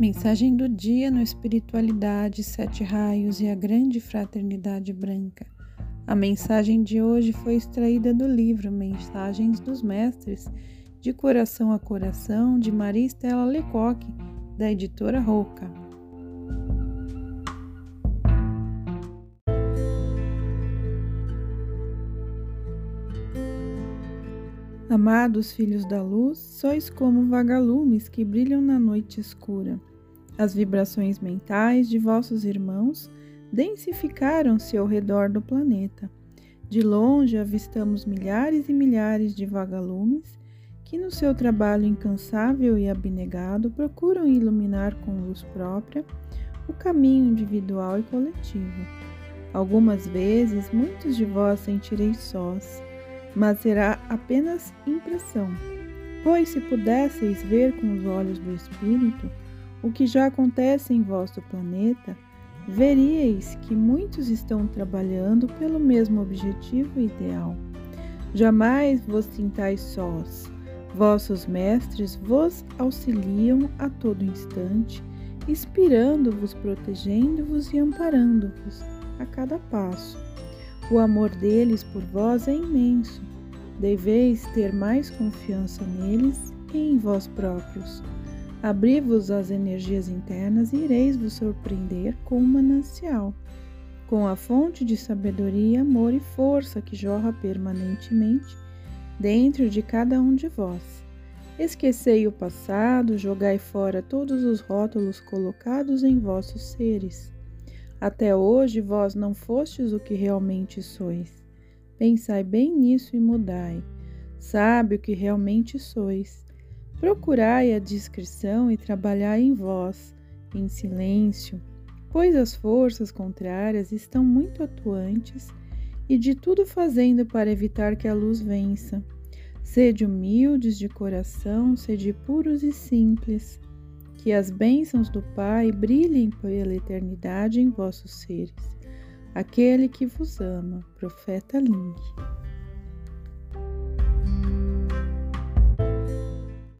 Mensagem do dia no Espiritualidade, Sete Raios e a Grande Fraternidade Branca. A mensagem de hoje foi extraída do livro Mensagens dos Mestres, de Coração a Coração, de Maria Estela Lecoque, da editora Roca. Amados filhos da luz, sois como vagalumes que brilham na noite escura. As vibrações mentais de vossos irmãos densificaram-se ao redor do planeta. De longe avistamos milhares e milhares de vagalumes que, no seu trabalho incansável e abnegado, procuram iluminar com luz própria o caminho individual e coletivo. Algumas vezes, muitos de vós sentireis sós mas será apenas impressão. Pois se pudesseis ver com os olhos do Espírito o que já acontece em vosso planeta, veríeis que muitos estão trabalhando pelo mesmo objetivo ideal. Jamais vos sintais sós. Vossos mestres vos auxiliam a todo instante, inspirando-vos, protegendo-vos e amparando-vos a cada passo. O amor deles por vós é imenso. Deveis ter mais confiança neles que em vós próprios. Abri-vos às energias internas e ireis vos surpreender com o manancial, com a fonte de sabedoria, amor e força que jorra permanentemente dentro de cada um de vós. Esquecei o passado, jogai fora todos os rótulos colocados em vossos seres. Até hoje vós não fostes o que realmente sois. Pensai bem nisso e mudai. Sabe o que realmente sois. Procurai a discrição e trabalhai em vós, em silêncio, pois as forças contrárias estão muito atuantes e de tudo fazendo para evitar que a luz vença. Sede humildes de coração, sede puros e simples que as bênçãos do Pai brilhem pela eternidade em vossos seres. Aquele que vos ama, Profeta Link.